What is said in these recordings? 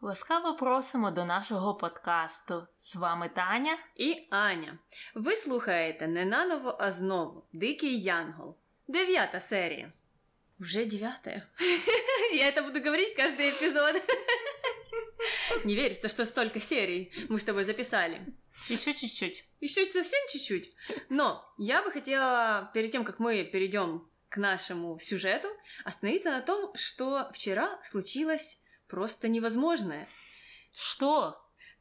Ласкаво просимо до нашого подкасту. З вами Таня і Аня. Ви слухаєте не наново, а знову Дикий Янгол. Дев'ята серія. Уже девятая. Я это буду говорить каждый эпизод. Не верится, что столько серий мы с тобой записали. Еще чуть-чуть. Еще совсем чуть-чуть. Но я бы хотела, перед тем, как мы перейдем к нашему сюжету, остановиться на том, что вчера случилось просто невозможное. Что?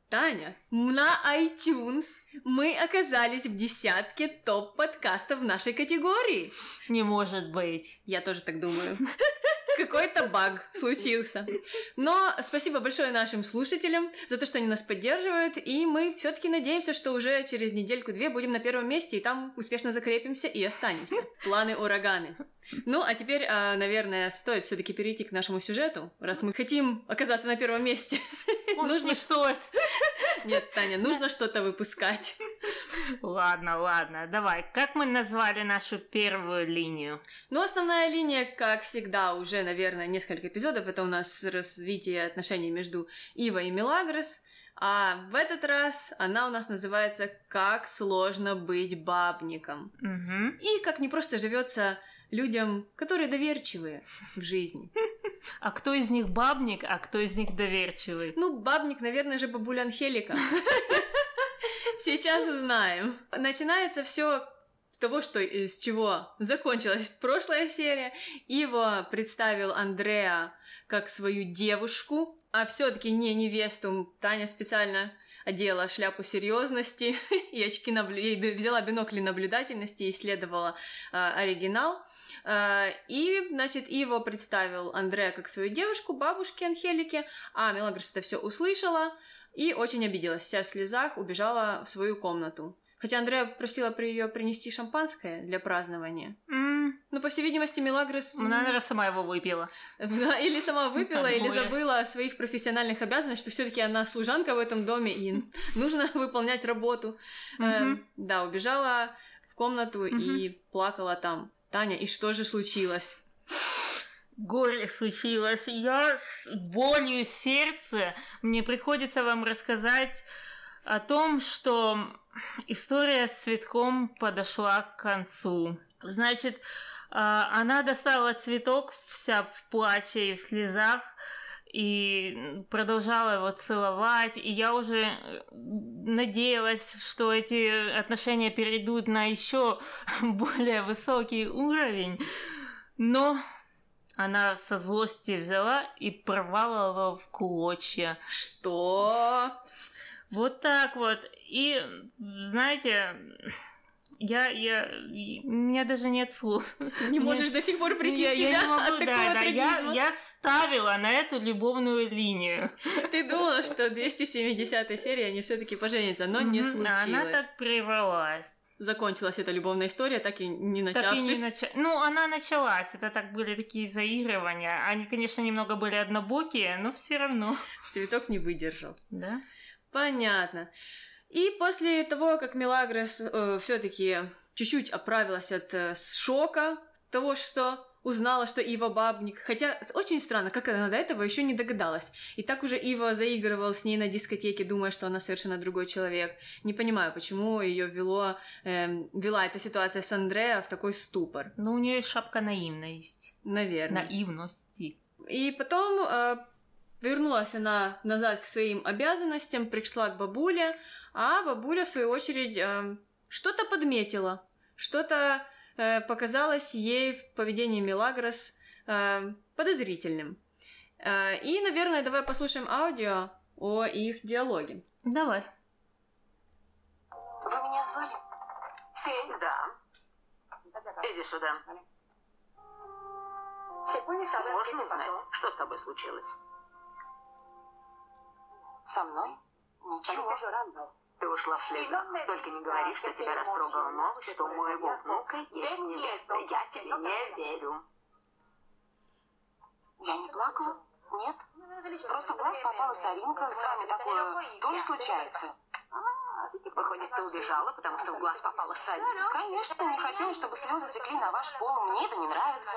Таня, на iTunes мы оказались в десятке топ-подкастов нашей категории. Не может быть. Я тоже так думаю. Какой-то баг случился. Но спасибо большое нашим слушателям за то, что они нас поддерживают, и мы все-таки надеемся, что уже через недельку-две будем на первом месте, и там успешно закрепимся и останемся. Планы ураганы. Ну, а теперь, а, наверное, стоит все-таки перейти к нашему сюжету, раз мы хотим оказаться на первом месте. Может, нужно... стоит. Нет, Таня, нужно что-то выпускать. Ладно, ладно, давай. Как мы назвали нашу первую линию? Ну, основная линия, как всегда, уже, наверное, несколько эпизодов, это у нас развитие отношений между Ива и Мелагрос. А в этот раз она у нас называется «Как сложно быть бабником». Угу. И как не просто живется людям, которые доверчивые в жизни. А кто из них бабник, а кто из них доверчивый? Ну, бабник, наверное же, бабуля Анхелика. Сейчас узнаем. Начинается все с того, что с чего закончилась прошлая серия. Его представил Андреа как свою девушку, а все-таки не невесту. Таня специально одела шляпу серьезности и очки наблю... взяла бинокли наблюдательности и исследовала э, оригинал. Э, и, значит, его представил Андреа как свою девушку, бабушки Анхелики, а Мелагрос это все услышала и очень обиделась, вся в слезах, убежала в свою комнату. Хотя Андреа просила при ее принести шампанское для празднования. Mm. Ну, по всей видимости, Мелагрос... Она, наверное, сама его выпила. Или сама выпила, или забыла о своих профессиональных обязанностях, что все таки она служанка в этом доме, и нужно выполнять работу. Да, убежала в комнату и плакала там. Таня, и что же случилось? Горе случилось. Я с болью сердца, мне приходится вам рассказать о том, что история с цветком подошла к концу. Значит, а, она достала цветок вся в плаче и в слезах, и продолжала его целовать, и я уже надеялась, что эти отношения перейдут на еще более высокий уровень, но она со злости взяла и порвала его в клочья. Что? Вот так вот. И, знаете, я, я, у меня даже нет слов. Не можешь до сих пор прийти я, в себя я не могу, от такого да, да, я, я ставила на эту любовную линию. Ты думала, что 270 серии они все таки поженятся, но не случилось. Она так прервалась закончилась эта любовная история, так и не начавшись. Так и не нач... Ну, она началась. Это так были такие заигрывания. Они, конечно, немного были однобокие, но все равно. Цветок не выдержал. Да? Понятно. И после того, как Мелагрос э, все-таки чуть-чуть оправилась от э, шока того, что узнала, что Ива бабник. Хотя очень странно, как она до этого еще не догадалась. И так уже Ива заигрывал с ней на дискотеке, думая, что она совершенно другой человек. Не понимаю, почему ее вело, эм, вела эта ситуация с Андреа в такой ступор. Ну, у нее шапка наивность. Наверное. Наивности. И потом э, Вернулась она назад к своим обязанностям, пришла к бабуле, а бабуля, в свою очередь, э, что-то подметила, что-то показалось ей в поведении Мелагрос э, подозрительным. Э, и, наверное, давай послушаем аудио о их диалоге. Давай. Вы меня звали? Си, да. Иди сюда. Можно узнать, что с тобой случилось? Со мной? Ничего. Ты ушла в слезах. Только не говори, что тебя растрогала новость, что у моего внука есть невеста. Я тебе не верю. Я не плакала? Нет. Просто в глаз попала соринка. С вами такое тоже случается? Выходит, ты убежала, потому что в глаз попала Салли. Конечно, не хотела, чтобы слезы текли на ваш пол. Мне это не нравится.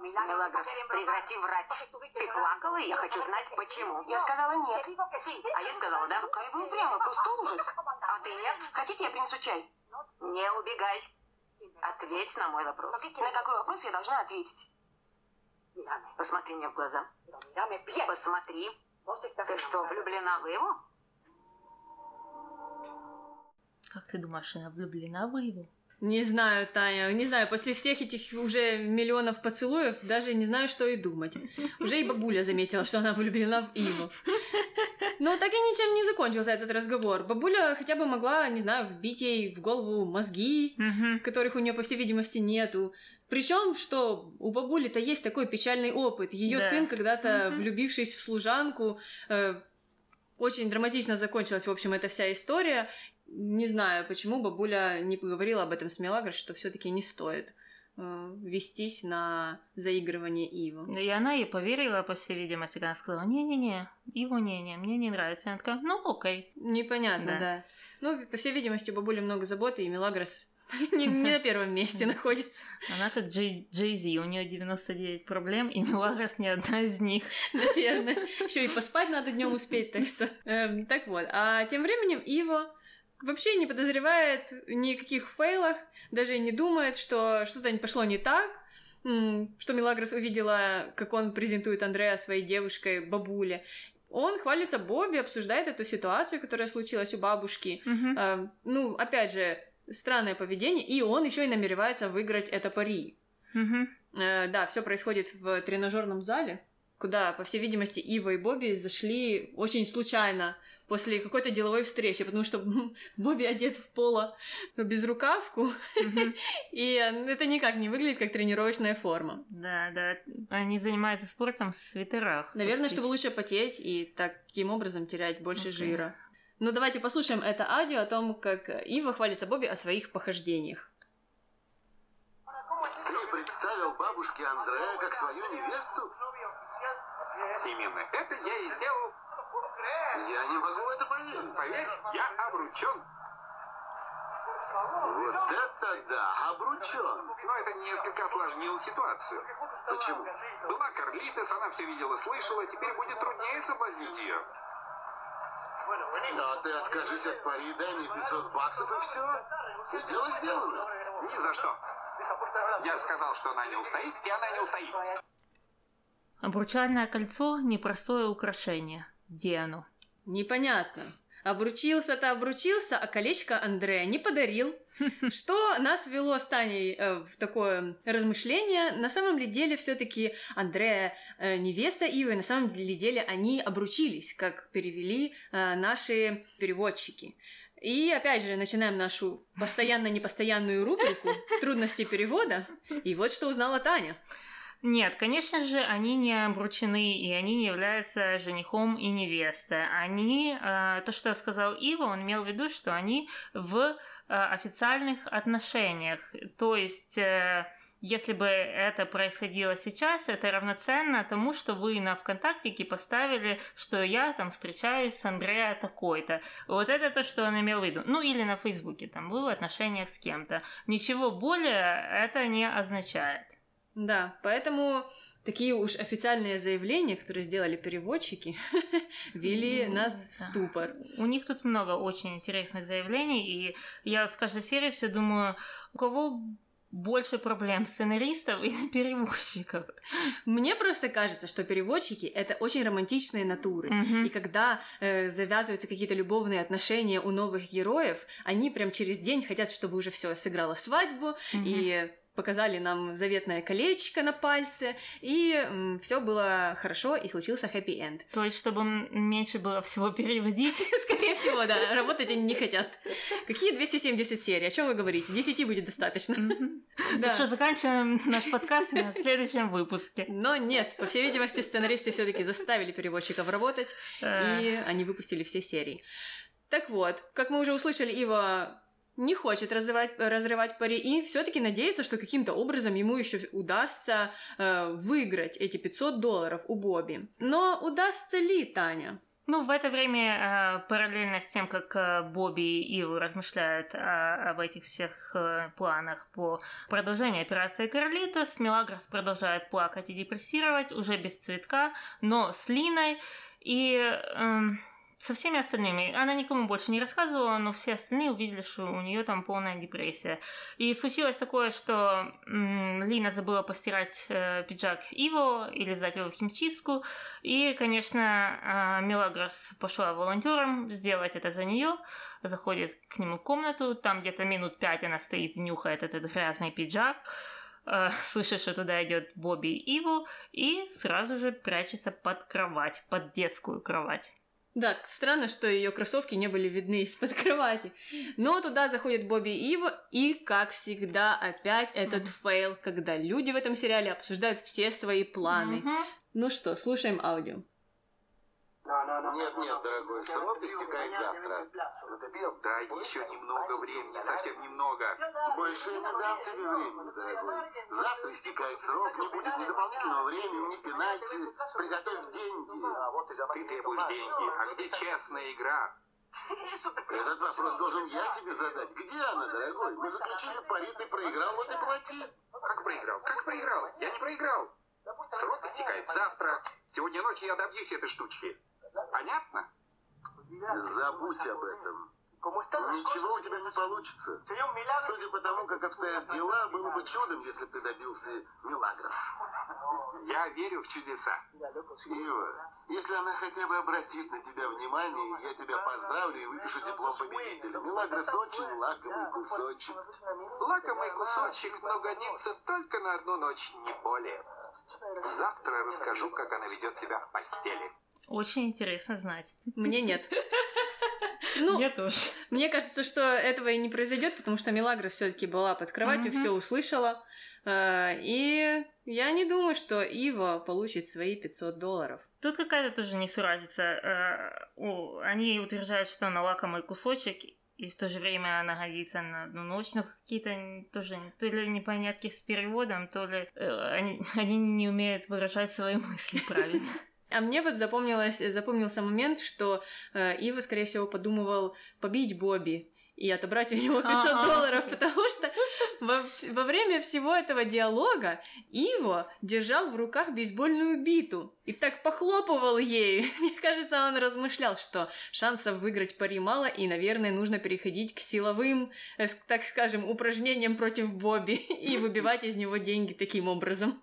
Мелагрос, прекрати врать. Ты плакала, и я хочу знать, почему. Я сказала нет. А я сказала, да? Какая вы упрямая, просто ужас. А ты нет? Хотите, я принесу чай? Не убегай. Ответь на мой вопрос. На какой вопрос я должна ответить? Посмотри мне в глаза. Посмотри. Ты что, влюблена в его? Как ты думаешь, она влюблена в его? Не знаю, Таня, не знаю, после всех этих уже миллионов поцелуев даже не знаю, что и думать. Уже и бабуля заметила, что она влюблена в Иву. Но так и ничем не закончился этот разговор. Бабуля хотя бы могла, не знаю, вбить ей в голову мозги, которых у нее, по всей видимости, нету. Причем, что у бабули-то есть такой печальный опыт. Ее Да. сын, когда-то влюбившись в служанку, э, очень драматично закончилась, в общем, эта вся история. Не знаю, почему бабуля не поговорила об этом с Мелагрос, что все-таки не стоит э, вестись на заигрывание Иву. И она ей поверила, по всей видимости, когда она сказала, не-не-не, его не-не, мне не нравится. Она такая, ну окей. Непонятно, Да. да. Ну, по всей видимости, у бабули много заботы, и Мелагрос не, не на первом месте находится, Она как Джей, Джей Зи, у нее 99 проблем, и Мелагрос не одна из них. наверное. Еще и поспать надо днем успеть, так что... эм, так вот. А тем временем Ива вообще не подозревает ни о каких фейлах, даже не думает, что что-то не пошло не так, что Мелагрос увидела, как он презентует Андрея своей девушкой, бабуле. Он хвалится Бобби, обсуждает эту ситуацию, которая случилась у бабушки. Мгм. Эм, ну, опять же, странное поведение, и он еще и намеревается выиграть это пари. Мгм. Э, да, все происходит в тренажерном зале, куда, по всей видимости, Ива и Бобби зашли очень случайно после какой-то деловой встречи, потому что Бобби одет в поло безрукавку, Мгм. и э, это никак не выглядит как тренировочная форма. Да, да. Они занимаются спортом в свитерах. Наверное, чтобы лучше потеть и таким образом терять больше жира. Ну, давайте послушаем это аудио о том, как Ива хвалится Бобби о своих похождениях. Ты представил бабушке Андрея как свою невесту? Именно это я и сделал. Я не могу в это поверить. Поверь, я обручен. Вот это да, обручен. Но это несколько осложнило ситуацию. Почему? Была Карлитес, она все видела, слышала, теперь будет труднее соблазнить ее. А ты откажись от пари, дай мне 500 баксов и все. И дело сделано. Ни за что. Я сказал, что она не устоит, и она не устоит. Обручальное кольцо – непростое украшение. Где оно? Непонятно. Обручился-то обручился, а колечко Андрея не подарил. Что нас ввело с Таней э, в такое размышление. На самом ли деле все-таки Андрея э, невеста Ивы, на самом ли деле они обручились, как перевели э, наши переводчики. И опять же, начинаем нашу постоянно-непостоянную рубрику «Трудности перевода». И вот что узнала Таня. Нет, конечно же, они не обручены, и они не являются женихом и невестой. Они, э, то, что сказал Ива, он имел в виду, что они в э, официальных отношениях. То есть, э, если бы это происходило сейчас, это равноценно тому, что вы на ВКонтактике поставили, что я там встречаюсь с Андреа такой-то. Вот это то, что он имел в виду. Ну, или на Фейсбуке, там, был в отношениях с кем-то. Ничего более это не означает. Да, поэтому такие уж официальные заявления, которые сделали переводчики, ввели Ну, нас в ступор. У них тут много очень интересных заявлений, и я с каждой серии все думаю, у кого больше проблем сценаристов или переводчиков. Мне просто кажется, что переводчики это очень романтичные натуры. Мгм. И когда э, завязываются какие-то любовные отношения у новых героев, они прям через день хотят, чтобы уже все сыграло свадьбу Мгм. и показали нам заветное колечко на пальце, и все было хорошо, и случился хэппи-энд. То есть, чтобы меньше было всего переводить. Скорее всего, да, работать они не хотят. Какие 270 серий? О чем вы говорите? 10 будет достаточно. Так что заканчиваем наш подкаст на следующем выпуске. Но нет, по всей видимости, сценаристы все-таки заставили переводчиков работать, и они выпустили все серии. Так вот, как мы уже услышали, Ива не хочет разрывать, разрывать пари и все-таки надеется, что каким-то образом ему еще удастся э, выиграть эти 500 долларов у Бобби. Но удастся ли, Таня? Ну, в это время, э, параллельно с тем, как э, Бобби и Иву размышляют о- об этих всех э, планах по продолжению операции Карлитос, Мелагрос продолжает плакать и депрессировать, уже без цветка, но с Линой. И эм, со всеми остальными. Она никому больше не рассказывала, но все остальные увидели, что у нее там полная депрессия. И случилось такое, что м, Лина забыла постирать э, пиджак Иво или сдать его в химчистку. И, конечно, э, Мелагрос пошла волонтером сделать это за нее. Заходит к нему в комнату, там где-то минут пять она стоит и нюхает этот грязный пиджак э, слышит, что туда идет Бобби и Иво, и сразу же прячется под кровать, под детскую кровать. Да, странно, что ее кроссовки не были видны из-под кровати. Но туда заходит Бобби и Иво, и, как всегда, опять этот фейл, когда люди в этом сериале обсуждают все свои планы. Мгм. Ну что, слушаем аудио. Нет, нет, дорогой, срок истекает завтра. Да, еще немного времени, совсем немного. Больше я не дам тебе времени, дорогой. Завтра истекает срок, не будет ни дополнительного времени, ни пенальти. Приготовь деньги. Ты требуешь деньги, а где честная игра? Этот вопрос должен я тебе задать. Где она, дорогой? Мы заключили пари, ты проиграл, вот и плати. Как проиграл? Как проиграл? Я не проиграл. Срок истекает завтра. Сегодня ночью я добьюсь этой штучки. Понятно? Забудь об этом. Ничего у тебя не получится. Судя по тому, как обстоят дела, было бы чудом, если бы ты добился Милагрос. Я верю в чудеса. Ива, если она хотя бы обратит на тебя внимание, я тебя поздравлю и выпишу диплом победителя. Милагрос очень лакомый кусочек. Лакомый кусочек, но годится только на одну ночь, не более. Завтра расскажу, как она ведет себя в постели. Очень интересно знать. Мне нет. Ну, Мне тоже. мне кажется, что этого и не произойдет, потому что Мелагра все-таки была под кроватью, все услышала. Э, И я не думаю, что Ива получит свои 500 долларов. Тут какая-то тоже несуразица. О, Они утверждают, что она лакомый кусочек, и в то же время она годится на одну ночь, но какие-то тоже то ли непонятки с переводом, то ли э, они, они не умеют выражать свои мысли правильно. А мне вот запомнилось, запомнился момент, что э, Ива, скорее всего, подумывал побить Бобби и отобрать у него 500 Ага. долларов, потому что во, во время всего этого диалога Иво держал в руках бейсбольную биту и так похлопывал ею. Мне кажется, он размышлял, что шансов выиграть пари мало, и, наверное, нужно переходить к силовым, э, так скажем, упражнениям против Бобби и выбивать из него деньги таким образом.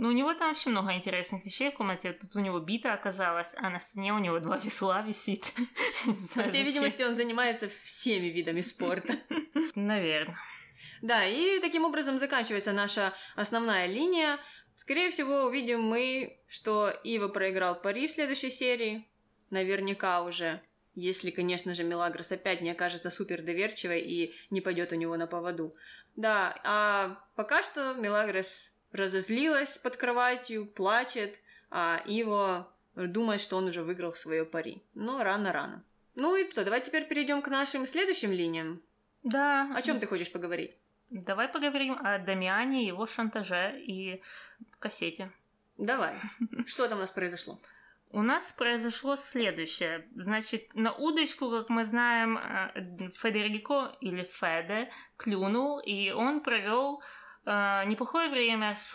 Ну, у него там вообще много интересных вещей в комнате. Тут у него бита оказалась, а на стене у него два весла висит. По всей видимости, он занимается всеми видами спорта. Наверное. Да, и таким образом заканчивается наша основная линия. Скорее всего, увидим мы, что Ива проиграл пари в следующей серии. Наверняка уже. Если, конечно же, Мелагрос опять не окажется супер доверчивой и не пойдет у него на поводу. Да, а пока что Мелагрос разозлилась под кроватью, плачет, а Иво думает, что он уже выиграл свое пари. Но рано-рано. Ну и что, давай теперь перейдем к нашим следующим линиям. Да. О чем ты хочешь поговорить? Давай поговорим о Дамиане, его шантаже и кассете. Давай. Что там у нас произошло? У нас произошло следующее. Значит, на удочку, как мы знаем, э, Федерико или Феде клюнул, и он провел неплохое время с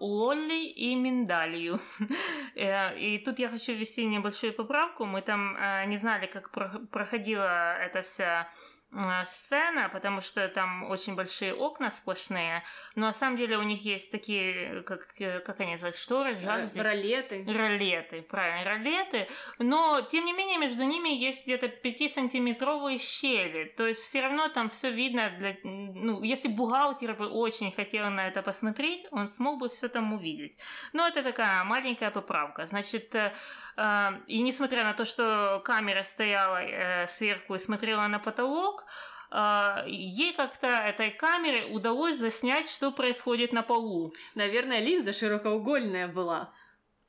Лолли и Миндалью. Э, И тут я хочу ввести небольшую поправку. Мы там э, не знали, как про- проходила эта вся э, сцена, потому что там очень большие окна сплошные, но на самом деле у них есть такие, как, э, как они называются, шторы, жалюзи. Э, Ролеты. Ролеты, правильно, ролеты. Но, тем не менее, между ними есть где-то 5-сантиметровые щели. То есть все равно там все видно. Для, ну, если бухгалтер бы очень хотел на это посмотреть, он смог бы все там увидеть. Но это такая маленькая поправка. Значит, э, э, и несмотря на то, что камера стояла э, сверху и смотрела на потолок, э, ей как-то этой камере удалось заснять, что происходит на полу. Наверное, линза широкоугольная была.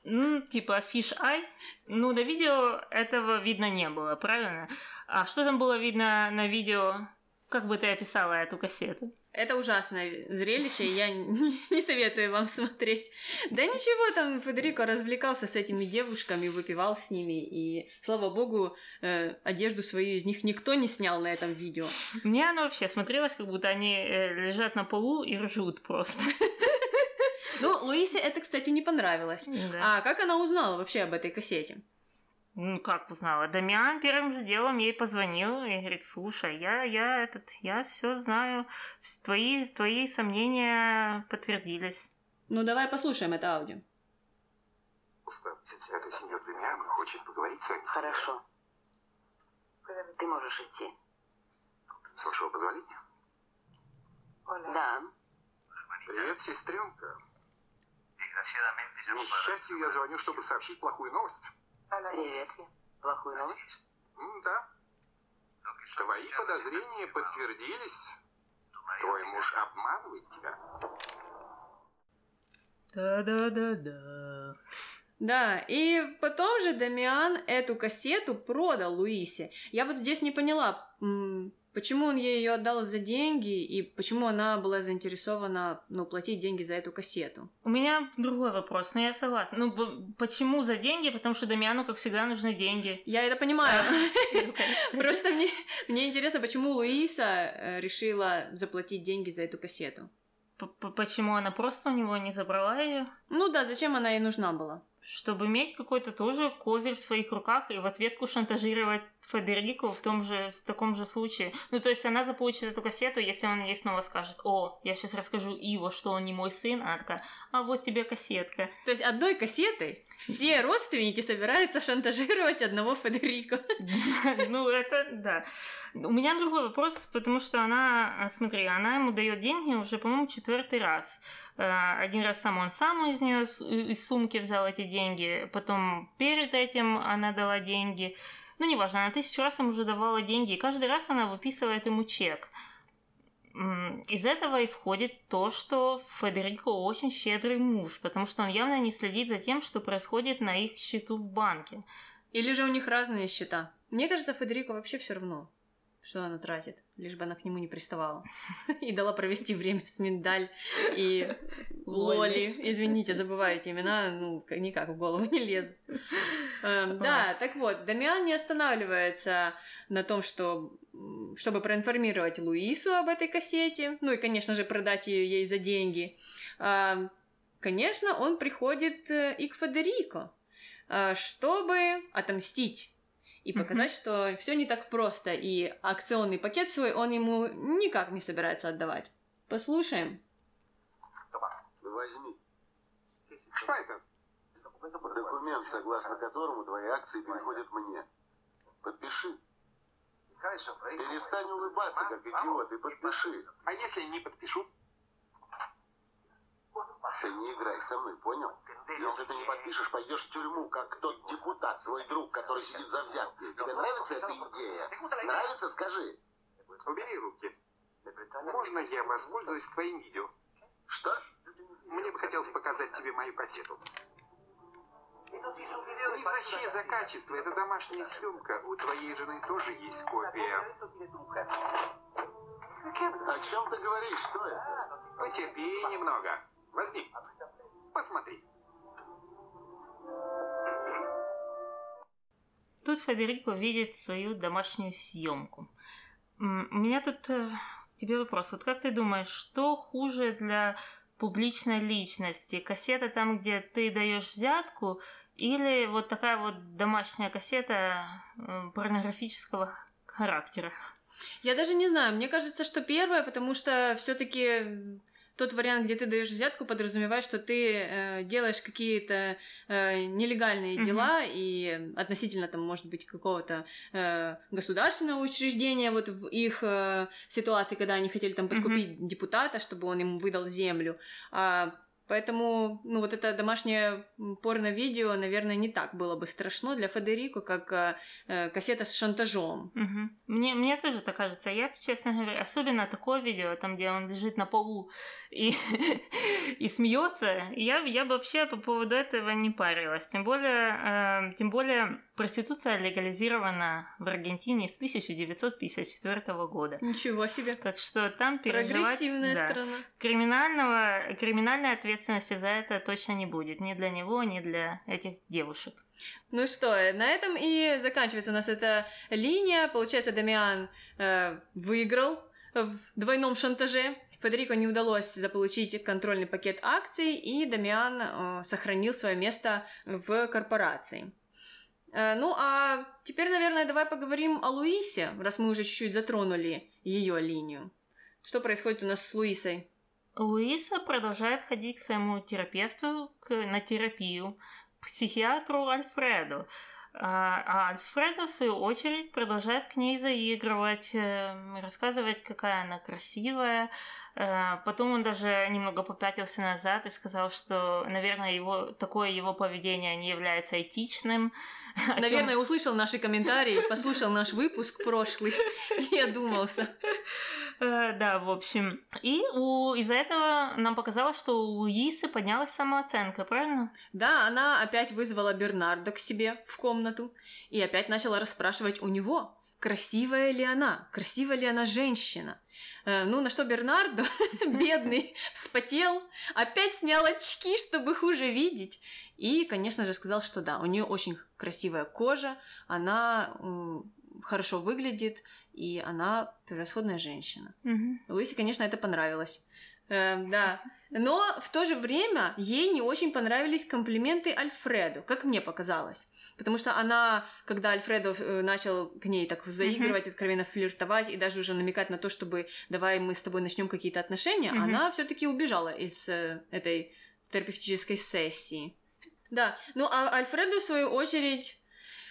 Ну, типа fish eye. Ну, на видео этого видно не было, правильно? А что там было видно на видео? Как бы ты описала эту кассету? Это ужасное зрелище, я не советую вам смотреть. Да ничего, там Федерико развлекался с этими девушками, выпивал с ними, и, слава богу, э, одежду свою из них никто не снял на этом видео. Мне оно вообще смотрелось, как будто они э, лежат на полу и ржут просто. Ну, Луисе это, кстати, не понравилось. Да. А как она узнала вообще об этой кассете? Ну, как узнала? Дамиан первым же делом ей позвонил и говорит, слушай, я, я этот, я все знаю, твои, твои сомнения подтвердились. Ну, давай послушаем это аудио. Это сеньор Демиан хочет поговорить с вами. Хорошо. Ты можешь идти. С вашего позволения. Да. Привет, сестренка. К несчастью, я звоню, чтобы сообщить плохую новость. Привет. Плохую новость? М, Да. Твои подозрения подтвердились. Твой муж обманывает тебя. Да-да-да-да. Да, и потом же Дамиан эту кассету продал Луисе. Я вот здесь не поняла, почему он ей ее отдал за деньги и почему она была заинтересована, ну, платить деньги за эту кассету. У меня другой вопрос, но я согласна. Ну, почему за деньги? Потому что Дамиану, как всегда, нужны деньги. Я это понимаю. Просто мне, интересно, почему Луиса э, решила заплатить деньги за эту кассету. Почему она просто у него не забрала ее? Ну да, зачем она ей нужна была? Чтобы иметь какой-то тоже козырь в своих руках и в ответку шантажировать Федерико в том же, в таком же случае. Ну, то есть она заполучит эту кассету, если он ей снова скажет, о, я сейчас расскажу Иво, что он не мой сын, она такая, а вот тебе кассетка. То есть одной кассетой все родственники собираются шантажировать одного Федерико. Ну, это да. У меня другой вопрос, потому что она, а, смотри, она ему дает деньги уже, по-моему, четвертый раз. Э, Один раз сам он сам из нее из сумки взял эти деньги, потом перед этим она дала деньги. Ну, неважно, она тысячу раз ему уже давала деньги, и каждый раз она выписывает ему чек. Из этого исходит то, что Федерико очень щедрый муж, потому что он явно не следит за тем, что происходит на их счету в банке. Или же у них разные счета. Мне кажется, Федерико вообще все равно, что она тратит, лишь бы она к нему не приставала. И дала провести время с Миндаль и Лоли. Извините, забываю эти имена, ну, никак в голову не лезут. Эм, Да, так вот, Дамиан не останавливается на том, что чтобы проинформировать Луису об этой кассете, ну и, конечно же, продать ее ей за деньги. А, Конечно, он приходит э, и к Федерико, а, чтобы отомстить и показать, что все не так просто, и акционный пакет свой он ему никак не собирается отдавать. Послушаем. Возьми. Что это? Документ, согласно которому твои акции переходят мне. Подпиши. Перестань улыбаться, как идиот, и подпиши. А если не подпишу? Ты не играй со мной, понял? Если ты не подпишешь, пойдешь в тюрьму, как тот депутат, твой друг, который сидит за взятки. Тебе нравится эта идея? Нравится? Скажи. Убери руки. Можно я воспользуюсь твоим видео? Что? Мне бы хотелось показать тебе мою кассету. Не защи за качество, это домашняя съемка. У твоей жены тоже есть копия. О чем ты говоришь? Что это? Потерпи немного. Возьми. Посмотри. Тут Федерико видит свою домашнюю съемку. У меня тут э, к тебе вопрос. Вот как ты думаешь, что хуже для публичной личности? Кассета там, где ты даешь взятку, или вот такая вот домашняя кассета э, порнографического характера? Я даже не знаю, мне кажется, что первое, потому что все-таки тот вариант, где ты даешь взятку, подразумевает, что ты э, делаешь какие-то э, нелегальные Мгм. дела и относительно там, может быть, какого-то э, государственного учреждения, вот в их э, ситуации, когда они хотели там подкупить депутата, чтобы он им выдал землю. А, Поэтому, ну, вот это домашнее порно-видео, наверное, не так было бы страшно для Федерико, как э, э, кассета с шантажом. Мгм. Мне, мне тоже так кажется. Я, честно говоря, особенно такое видео, там, где он лежит на полу и, и смеется, я, я бы вообще по поводу этого не парилась. Тем более, э, тем более Проституция легализирована в Аргентине с 1954 года. Ничего себе. Так что там переживать... Прогрессивная да, страна. Криминального, криминальной ответственности за это точно не будет. Ни для него, ни для этих девушек. Ну что, на этом и заканчивается у нас эта линия. Получается, Дамиан э, выиграл в двойном шантаже. Федерико не удалось заполучить контрольный пакет акций, и Дамиан э, сохранил свое место в корпорации. Э, ну а теперь, наверное, давай поговорим о Луисе, раз мы уже чуть-чуть затронули ее линию. Что происходит у нас с Луисой? Луиса продолжает ходить к своему терапевту к, на терапию, к психиатру Альфреду. А, а Альфредо, в свою очередь, продолжает к ней заигрывать, э, рассказывать, какая она красивая, Э, потом он даже немного попятился назад и сказал, что, наверное, его, такое его поведение не является этичным. Наверное, услышал наши комментарии, послушал наш выпуск прошлый и одумался. Э, да, в общем. И из-за этого нам показалось, что у Луисы поднялась самооценка, правильно? Да, она опять вызвала Бернардо к себе в комнату и опять начала расспрашивать у него, красивая ли она, красивая ли она женщина. Э, ну, на что Бернардо, бедный, вспотел, опять снял очки, чтобы хуже видеть. И, конечно же, сказал, что да, у нее очень красивая кожа, она хорошо выглядит, и она превосходная женщина. Угу. Луисе, конечно, это понравилось. Э, да. Но в то же время ей не очень понравились комплименты Альфреду, как мне показалось. Потому что она, когда Альфредо э, начал к ней так заигрывать, mm-hmm. откровенно флиртовать и даже уже намекать на то, чтобы давай мы с тобой начнем какие-то отношения, mm-hmm. она все-таки убежала из э, этой терапевтической сессии. Да, ну а Альфреду, в свою очередь,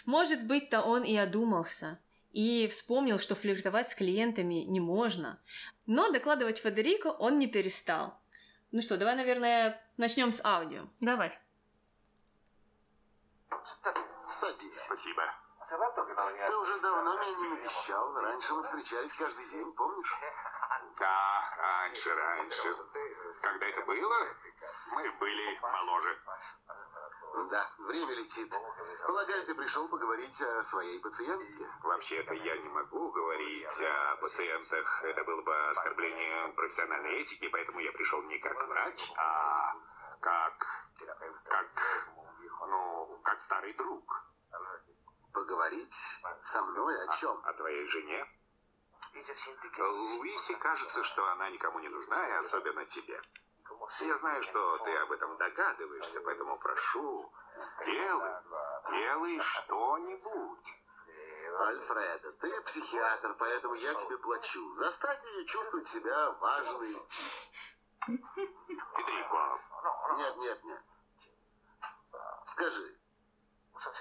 может быть-то он и одумался и вспомнил, что флиртовать с клиентами не можно. Но докладывать Федерико он не перестал. Ну что, давай, наверное, начнем с аудио. Давай. Садись. Спасибо. Ты уже давно меня не навещал. Раньше мы встречались каждый день, помнишь? Да, раньше, раньше. Когда это было, мы были моложе. Да, время летит. Полагаю, ты пришел поговорить о своей пациентке? Вообще-то я не могу говорить о пациентах. Это было бы оскорбление профессиональной этики, поэтому я пришел не как врач, а как... как... как старый друг. Поговорить со мной о чем? О, о твоей жене. Луисе кажется, что она никому не нужна, и особенно тебе. Я знаю, что ты об этом догадываешься, поэтому прошу, сделай, сделай что-нибудь. Альфреда, ты психиатр, поэтому я тебе плачу. Заставь ее чувствовать себя важной. Федерико. Нет, нет, нет. Скажи,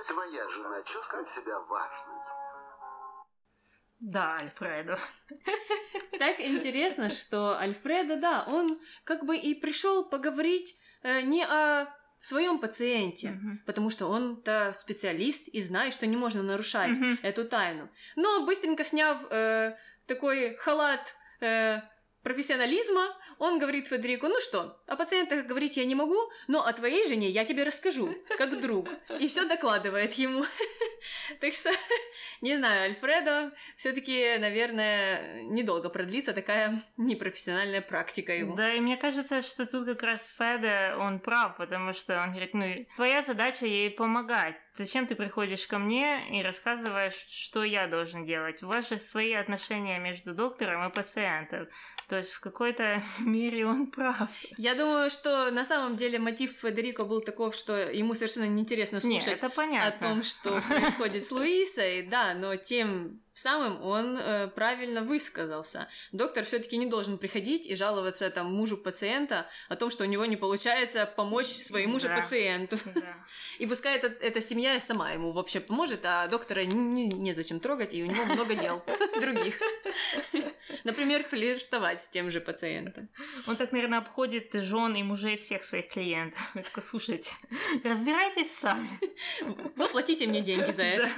твоя жена чувствует себя важной? Да, Альфредо. Так интересно, что Альфредо, да, он как бы и пришел поговорить э, не о своем пациенте, mm-hmm. потому что он-то специалист и знает, что не можно нарушать mm-hmm. эту тайну. Но быстренько сняв э, такой халат э, профессионализма, он говорит Федерико, ну что, о пациентах говорить я не могу, но о твоей жене я тебе расскажу, как друг. И все докладывает ему. Так что, не знаю, Альфредо все-таки, наверное, недолго продлится такая непрофессиональная практика его. Да, и мне кажется, что тут как раз Феда, он прав, потому что он говорит, ну, твоя задача ей помогать. Зачем ты приходишь ко мне и рассказываешь, что я должен делать? У вас же свои отношения между доктором и пациентом. То есть в какой-то мере он прав. Я думаю, что на самом деле мотив Федерико был таков, что ему совершенно неинтересно слушать Нет, это понятно. о том, что происходит с Луисой, да, но тем самым он э, правильно высказался. Доктор все-таки не должен приходить и жаловаться там мужу пациента о том, что у него не получается помочь своему да. же пациенту. Да. И пускай это, эта семья сама ему вообще поможет, а доктора не, незачем трогать, и у него много дел других. Например, флиртовать с тем же пациентом. Он так, наверное, обходит жен и мужей всех своих клиентов. Я такой, слушайте, разбирайтесь сами. Ну, платите мне деньги за это.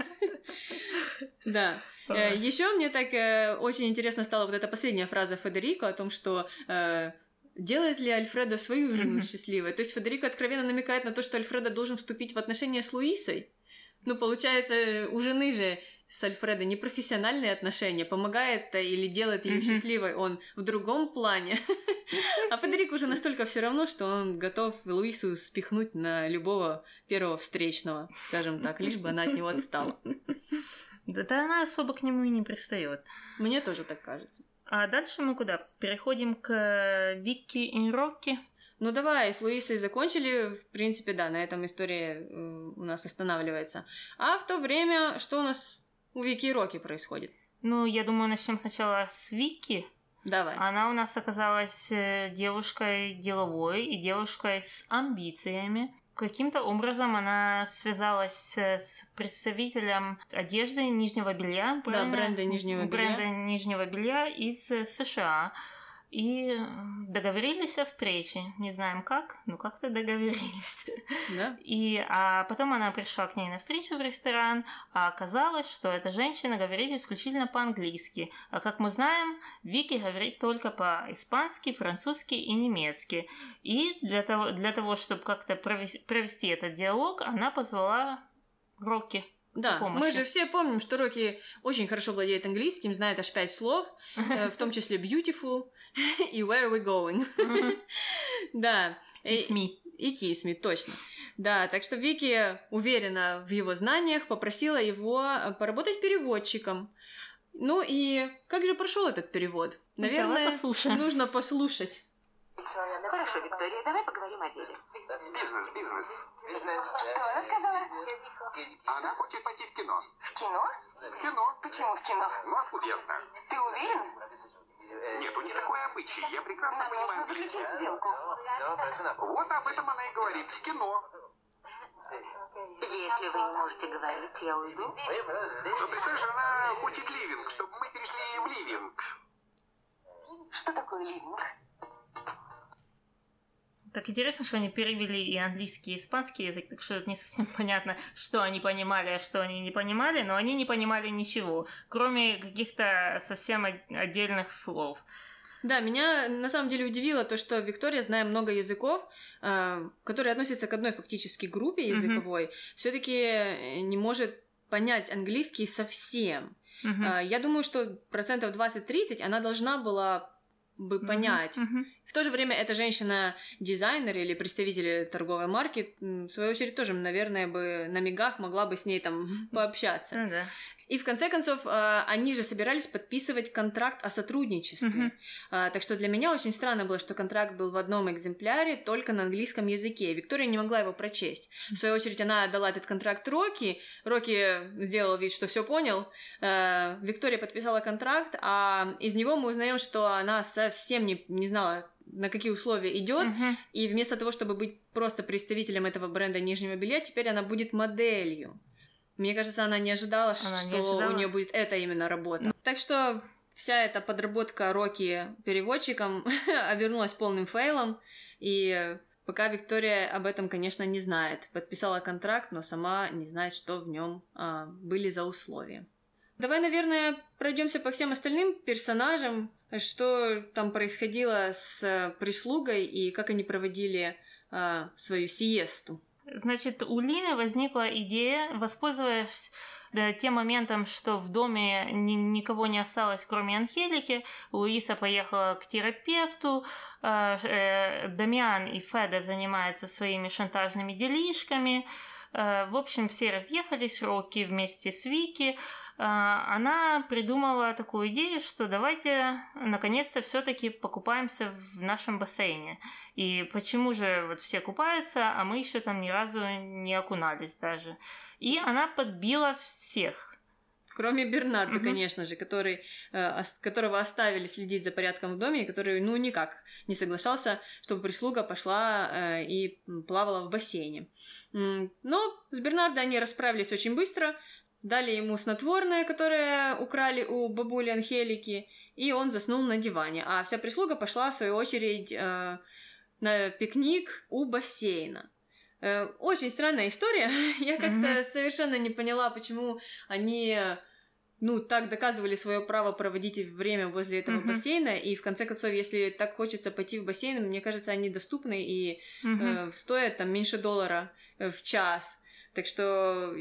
Да. Э, Еще мне так э, очень интересно стала вот эта последняя фраза Федерико о том, что э, делает ли Альфредо свою жену счастливой. То есть Федерико откровенно намекает на то, что Альфредо должен вступить в отношения с Луисой. Ну, получается, у жены же с Альфредо непрофессиональные отношения, помогает или делает ее счастливой он в другом плане. А Федерико уже настолько все равно, что он готов Луису спихнуть на любого первого встречного, скажем так, лишь бы она от него отстала. Да, да она особо к нему и не пристает. Мне тоже так кажется. А дальше мы куда? Переходим к э, Вики и Рокки. Ну давай, с Луисой закончили, в принципе, да, на этом история э, у нас останавливается. А в то время, что у нас у Вики и Рокки происходит? Ну, я думаю, начнем сначала с Вики. Давай. Она у нас оказалась э, девушкой деловой и девушкой с амбициями. Каким-то образом она связалась с представителем одежды нижнего белья. Да, бренда нижнего белья. Бренда нижнего белья из США и договорились о встрече. Не знаем как, но как-то договорились. Да? И а потом она пришла к ней на встречу в ресторан, а оказалось, что эта женщина говорит исключительно по-английски. А как мы знаем, Вики говорит только по-испански, французски и немецки. И для того, для того чтобы как-то провести, провести этот диалог, она позвала Рокки да, мы же все помним, что Рокки очень хорошо владеет английским, знает аж пять слов, э, в том числе beautiful и where are we going. Да. Kiss me. И kiss me, точно. Да, так что Вики уверена в его знаниях, попросила его э, поработать переводчиком. Ну и как же прошел этот перевод? Наверное, нужно послушать. Хорошо, Виктория, давай поговорим о деле. Бизнес, бизнес. Что она сказала? Она хочет пойти в кино. В кино? В кино. Почему в кино? Ну, откуда я знаю? Ты уверен? Нет, у них такой обычай. Я прекрасно Нам понимаю. нужно заключить сделку. Вот об этом она и говорит. В кино. Если вы не можете говорить, я уйду. Но представляешь, она хочет ливинг, чтобы мы перешли в ливинг. Что такое ливинг? Так интересно, что они перевели и английский, и испанский язык, так что это не совсем понятно, что они понимали, а что они не понимали, но они не понимали ничего, кроме каких-то совсем отдельных слов. Да, меня на самом деле удивило то, что Виктория, зная много языков, э, которые относятся к одной фактически группе языковой, mm-hmm. все-таки не может понять английский совсем. Mm-hmm. Э, я думаю, что процентов 20-30 она должна была бы понять. Mm-hmm. В то же время эта женщина-дизайнер или представитель торговой марки, в свою очередь, тоже, наверное, бы на мигах могла бы с ней там пообщаться. Да. И в конце концов, э, они же собирались подписывать контракт о сотрудничестве. Mm-hmm. Так что для меня очень странно было, что контракт был в одном экземпляре, только на английском языке. Виктория не могла его прочесть. В свою очередь, она отдала этот контракт Рокки. Рокки сделал вид, что все понял. Э, Виктория подписала контракт, а из него мы узнаем, что она совсем не, не знала, на какие условия идет, uh-huh. и вместо того, чтобы быть просто представителем этого бренда нижнего белья, теперь она будет моделью. Мне кажется, она не ожидала, она что не ожидала. у нее будет эта именно работа. Так что вся эта подработка Рокки переводчиком обернулась полным фейлом, и пока Виктория об этом, конечно, не знает. Подписала контракт, но сама не знает, что в нем а, были за условия. Давай, наверное, пройдемся по всем остальным персонажам, что там происходило с прислугой и как они проводили а, свою сиесту. Значит, у Лины возникла идея, воспользовавшись да, тем моментом, что в доме ни, никого не осталось, кроме Анхелики, Луиса поехала к терапевту, э, э, Дамиан и Феда занимаются своими шантажными делишками, э, в общем, все разъехались, Рокки вместе с Вики, а, она придумала такую идею, что давайте наконец-то все-таки покупаемся в нашем бассейне. И почему же вот все купаются, а мы еще там ни разу не окунались даже. И она подбила всех. Кроме Бернарда, угу. конечно же, который, э, которого оставили следить за порядком в доме, и который, ну, никак не соглашался, чтобы прислуга пошла э, и плавала в бассейне. Но с Бернардо они расправились очень быстро, Дали ему снотворное, которое украли у бабули Анхелики, и он заснул на диване. А вся прислуга пошла, в свою очередь, э, на пикник у бассейна. Э, очень странная история. Я как-то mm-hmm. совершенно не поняла, почему они ну, так доказывали свое право проводить время возле этого mm-hmm. бассейна, и в конце концов, если так хочется пойти в бассейн, мне кажется, они доступны и mm-hmm. э, стоят там меньше доллара э, в час. Так что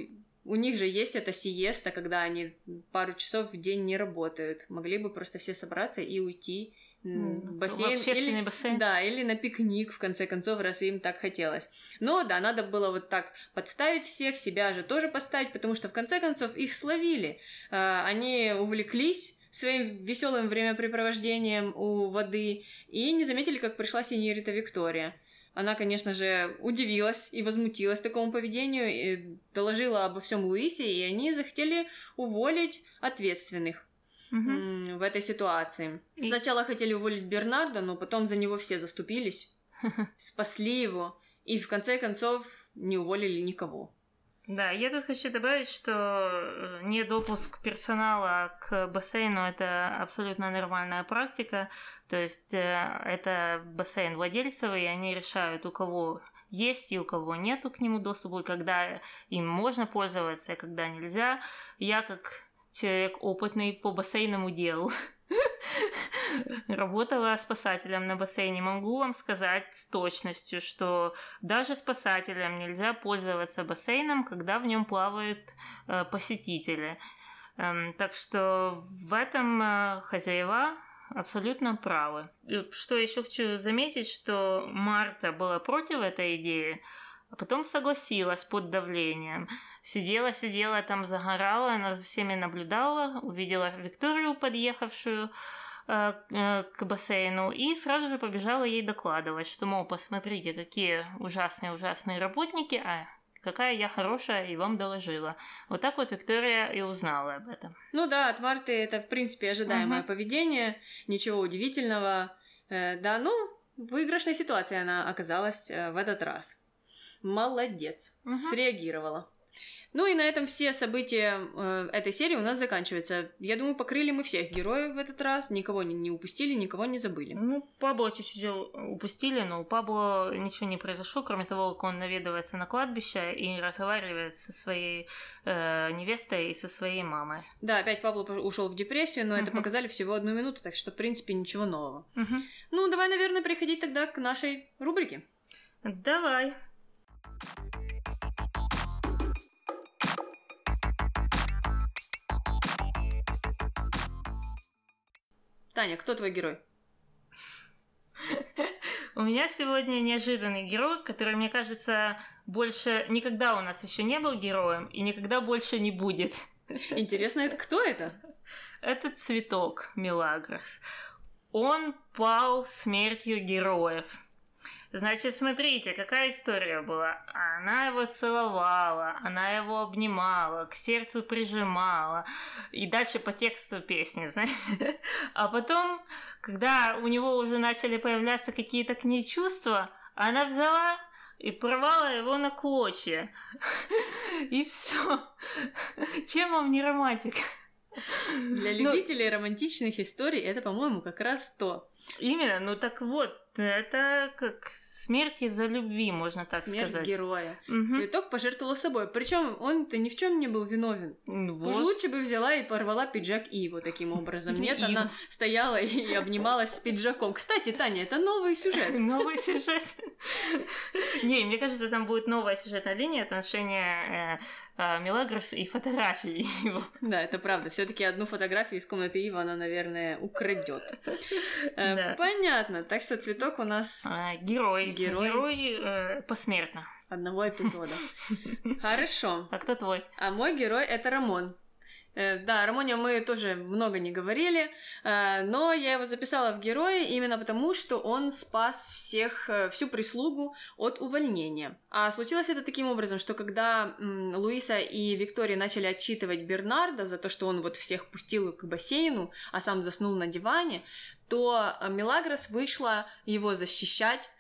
у них же есть эта сиеста, когда они пару часов в день не работают. Могли бы просто все собраться и уйти в бассейн. В или, бассейн. Да, или на пикник, в конце концов, раз им так хотелось. Но да, надо было вот так подставить всех, себя же тоже подставить, потому что в конце концов их словили. А, они увлеклись своим веселым времяпрепровождением у воды и не заметили, как пришла синьорита Виктория. Она, конечно же, удивилась и возмутилась такому поведению, и доложила обо всем Луисе, и они захотели уволить ответственных в этой ситуации. И... Сначала хотели уволить Бернарда, но потом за него все заступились, спасли его, и в конце концов не уволили никого. Да, я тут хочу добавить, что э, недопуск персонала к бассейну это абсолютно нормальная практика. То есть э, это бассейн владельцев, и они решают, у кого есть и у кого нету к нему доступа, и когда им можно пользоваться, и когда нельзя. Я как человек опытный по бассейному делу, работала спасателем на бассейне. Могу вам сказать с точностью, что даже спасателям нельзя пользоваться бассейном, когда в нем плавают э, посетители. Эм, так что в этом э, хозяева абсолютно правы. Что еще хочу заметить, что Марта была против этой идеи, а потом согласилась под давлением. Сидела, сидела там, загорала, она всеми наблюдала, увидела Викторию, подъехавшую к бассейну, и сразу же побежала ей докладывать, что, мол, посмотрите, какие ужасные-ужасные работники, а какая я хорошая, и вам доложила. Вот так вот Виктория и узнала об этом. Ну да, от Марты это, в принципе, ожидаемое угу. поведение, ничего удивительного. Э, да, ну, выигрышной ситуации она оказалась э, в этот раз. Молодец, угу. среагировала. Ну и на этом все события э, этой серии у нас заканчиваются. Я думаю, покрыли мы всех героев в этот раз, никого не, не упустили, никого не забыли. Ну, Пабло чуть-чуть упустили, но у Пабло ничего не произошло, кроме того, как он наведывается на кладбище и разговаривает со своей э, невестой и со своей мамой. Да, опять Пабло ушел в депрессию, но uh-huh. это показали всего одну минуту, так что, в принципе, ничего нового. Uh-huh. Ну, давай, наверное, переходить тогда к нашей рубрике. Давай. Таня, кто твой герой? У меня сегодня неожиданный герой, который, мне кажется, больше никогда у нас еще не был героем и никогда больше не будет. Интересно, это кто это? Это цветок Мелагрос. Он пал смертью героев. Значит, смотрите, какая история была. Она его целовала, она его обнимала, к сердцу прижимала. И дальше по тексту песни, знаете. А потом, когда у него уже начали появляться какие-то к ней чувства, она взяла и порвала его на клочья. И все. Чем вам не романтика? Для любителей Но... романтичных историй это, по-моему, как раз то. Именно, ну так вот, это как смерть из-за любви, можно так смерть сказать. героя. Угу. Цветок пожертвовал собой. Причем он-то ни в чем не был виновен. Вот. Уж лучше бы взяла и порвала пиджак Иву таким образом. Нет, она стояла и обнималась с пиджаком. Кстати, Таня, это новый сюжет. Новый сюжет. Не, мне кажется, там будет новая сюжетная линия отношения э, э, Мелагрос и фотографии его. Да, это правда. Все-таки одну фотографию из комнаты Ива она, наверное, украдет. Э, понятно. Так что цветок у нас... А, герой. Герой. Герой посмертно. Одного эпизода. Хорошо. А кто твой? А мой герой это Рамон. Э, да, Рамоне мы тоже много не говорили, э, но я его записала в герои именно потому, что он спас всех, э, всю прислугу от увольнения. А случилось это таким образом, что когда Луиса и Виктория начали отчитывать Бернарда за то, что он вот всех пустил к бассейну, а сам заснул на диване, то Мелагрос вышла его защищать.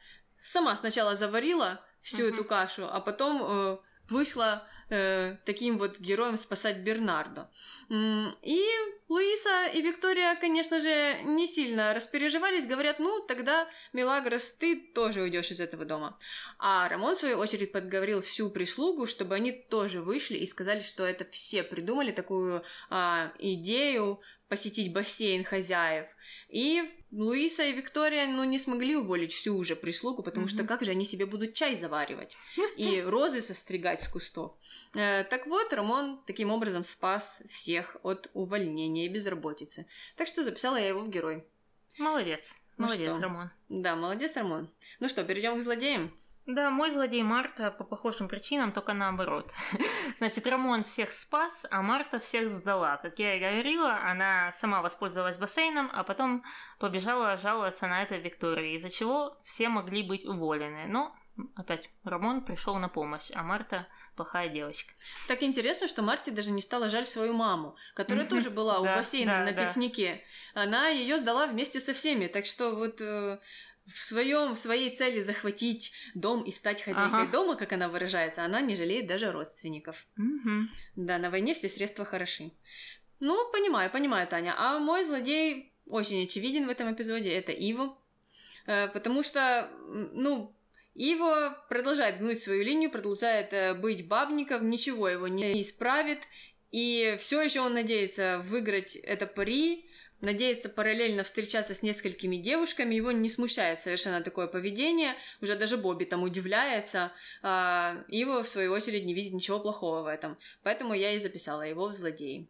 Сама сначала заварила всю uh-huh. эту кашу, а потом вышла э, таким вот героем спасать Бернардо. И Луиса и Виктория, конечно же, не сильно распереживались, говорят, ну, тогда, Мелагрос, ты тоже уйдешь из этого дома. А Рамон, в свою очередь, подговорил всю прислугу, чтобы они тоже вышли и сказали, что это все придумали такую а, идею посетить бассейн хозяев. И Луиса и Виктория, ну, не смогли уволить всю уже прислугу, потому что как же они себе будут чай заваривать и розы состригать с кустов. Э, так вот, Рамон таким образом спас всех от увольнения и безработицы. Так что записала я его в герой. Молодец. Ну Молодец, что? Рамон. Да, молодец, Рамон. Ну что, перейдем к злодеям? Да, мой злодей Марта по похожим причинам, только наоборот. Значит, Рамон всех спас, а Марта всех сдала. Как я и говорила, она сама воспользовалась бассейном, а потом побежала жаловаться на это Виктории, из-за чего все могли быть уволены. Но опять Рамон пришел на помощь, а Марта плохая девочка. Так интересно, что Марте даже не стало жаль свою маму, которая тоже была у бассейна да, на да. пикнике. Она ее сдала вместе со всеми, так что вот э, в своем в своей цели захватить дом и стать хозяйкой Ага. дома, как она выражается, она не жалеет даже родственников. Мгм. Да, на войне все средства хороши. Ну, понимаю, понимаю, Таня. А мой злодей очень очевиден в этом эпизоде. Это Иво. Э, Потому что, ну, Иво продолжает гнуть свою линию, продолжает э, быть бабником, ничего его не исправит. И все еще он надеется выиграть это пари, надеется параллельно встречаться с несколькими девушками. Его не смущает совершенно такое поведение. Уже даже Бобби там удивляется. А Иво, в свою очередь, не видит ничего плохого в этом. Поэтому я и записала его в злодеи.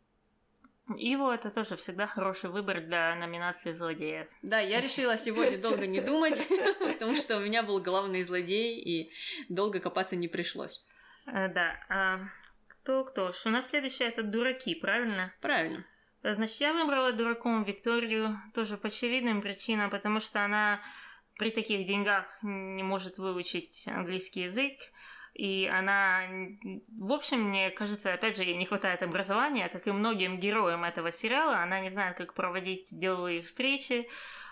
Иво это тоже всегда хороший выбор для номинации злодеев. Да, я решила сегодня долго не думать, потому что у меня был главный злодей, и долго копаться не пришлось. Э, Да. а Кто кто? ж? У нас следующее это дураки, правильно? Правильно. Значит, я выбрала дураком Викторию тоже по очевидным причинам, потому что она при таких деньгах не может выучить английский язык, и она, в общем, мне кажется, опять же, ей не хватает образования, как и многим героям этого сериала, она не знает, как проводить деловые встречи,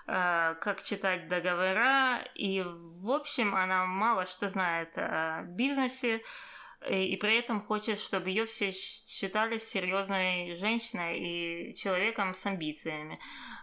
э, как читать договора, и, в общем, она мало что знает о бизнесе, и, и при этом хочет, чтобы ее все считали серьезной женщиной и человеком с амбициями.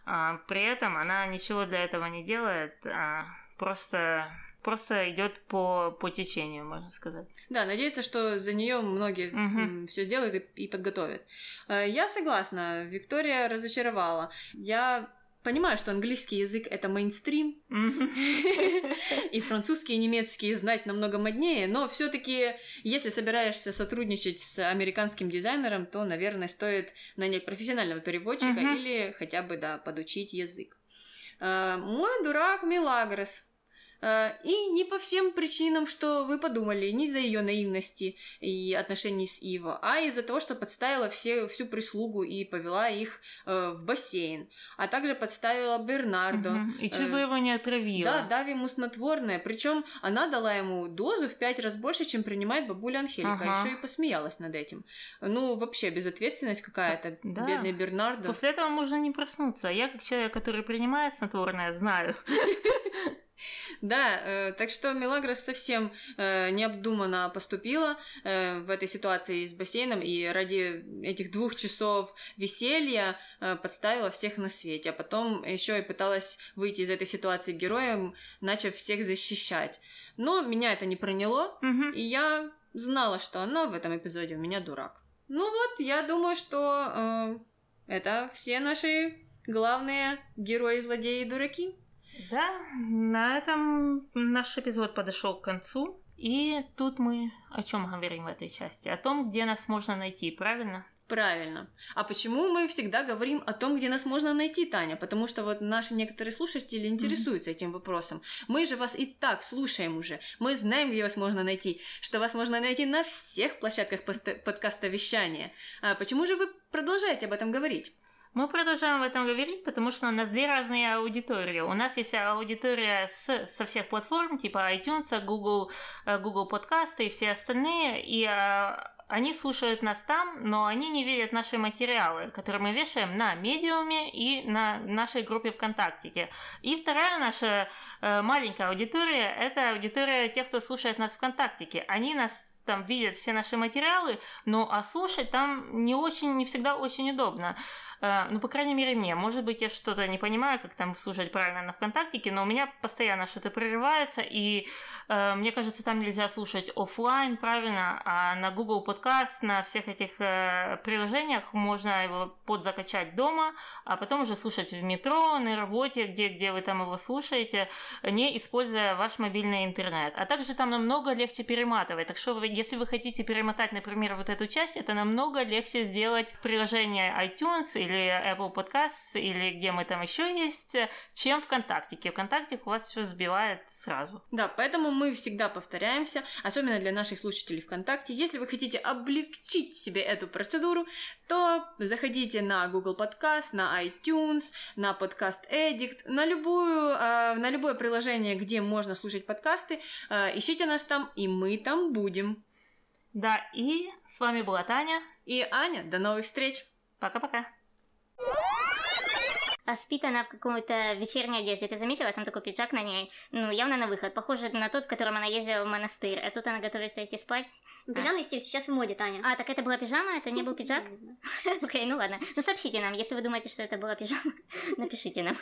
А, при этом она ничего для этого не делает, а просто просто идет по, по течению, можно сказать. Да, надеется, что за нее многие Мгм. все сделают и, и подготовят. Э, Я согласна, Виктория разочаровала. Я понимаю, что английский язык это мейнстрим, и французский, и немецкий знать намного моднее, но все-таки, если собираешься сотрудничать с американским дизайнером, то, наверное, стоит нанять профессионального переводчика или хотя бы, да, подучить язык. Э, Мой дурак Милагрос. Э, И не по всем причинам, что вы подумали, не из-за ее наивности и отношений с Иво, а из-за того, что подставила все, всю прислугу и повела их э, в бассейн, а также подставила Бернардо. Мгм. И чуть Э, бы его не отравила. Да, дав ему снотворное. Причем она дала ему дозу в пять раз больше, чем принимает бабуля Анхелика. Ага. Еще и посмеялась над этим. Ну, вообще, безответственность какая-то. Да. Бедный Бернардо. После этого можно не проснуться. А Я, как человек, который принимает снотворное, знаю. Да, э, так что Мелагрос совсем э, необдуманно поступила э, в этой ситуации с бассейном и ради этих двух часов веселья подставила всех на свете, а потом еще и пыталась выйти из этой ситуации героем, начав всех защищать. Но меня это не проняло, Мгм. и я знала, что она в этом эпизоде у меня дурак. Ну вот, я думаю, что э, это все наши главные герои, злодеи и дураки. Да, на этом наш эпизод подошел к концу. И тут мы о чем говорим в этой части? О том, где нас можно найти, правильно? Правильно. А почему мы всегда говорим о том, где нас можно найти, Таня? Потому что вот наши некоторые слушатели интересуются этим вопросом. Мы же вас и так слушаем уже. Мы знаем, где вас можно найти. Что вас можно найти на всех площадках подкаста вещания. А почему же вы продолжаете об этом говорить? Мы продолжаем об этом говорить, потому что у нас две разные аудитории. У нас есть аудитория с, со всех платформ, типа iTunes, Google, э, Google подкасты и все остальные, и э, они слушают нас там, но они не видят наши материалы, которые мы вешаем на медиуме и на нашей группе ВКонтакте. И вторая наша э, маленькая аудитория – это аудитория тех, кто слушает нас ВКонтакте. Они нас там видят все наши материалы, но а слушать там не очень, не всегда очень удобно. Э, ну, по крайней мере, мне. Может быть, я что-то не понимаю, как там слушать правильно на ВКонтактике, но у меня постоянно что-то прерывается, и э, мне кажется, там нельзя слушать офлайн правильно, а на Google Podcast, на всех этих э, приложениях можно его подзакачать дома, а потом уже слушать в метро, на работе, где, где вы там его слушаете, не используя ваш мобильный интернет. А также там намного легче перематывать. Так что, если вы хотите перемотать, например, вот эту часть, это намного легче сделать в приложении iTunes или Apple Podcasts, или где мы там еще есть, чем ВКонтакте. ВКонтакте у вас все сбивает сразу. Да, поэтому мы всегда повторяемся, особенно для наших слушателей ВКонтакте. Если вы хотите облегчить себе эту процедуру, то заходите на Google Podcast, на iTunes, на Podcast Addict, на, любую, э, на любое приложение, где можно слушать подкасты. Э, ищите нас там, и мы там будем. Да, и с вами была Таня. И Аня. До новых встреч. Пока-пока. А спит она в какой-то вечерней одежде. Ты заметила, там такой пиджак на ней? Ну, явно на выход. Похоже на тот, в котором она ездила в монастырь. А тут она готовится идти спать. Пижамный стиль сейчас в моде, Таня. А, так это была пижама? Это не был пиджак? Окей, ну ладно. Ну, сообщите нам, если вы думаете, что это была пижама. Напишите нам.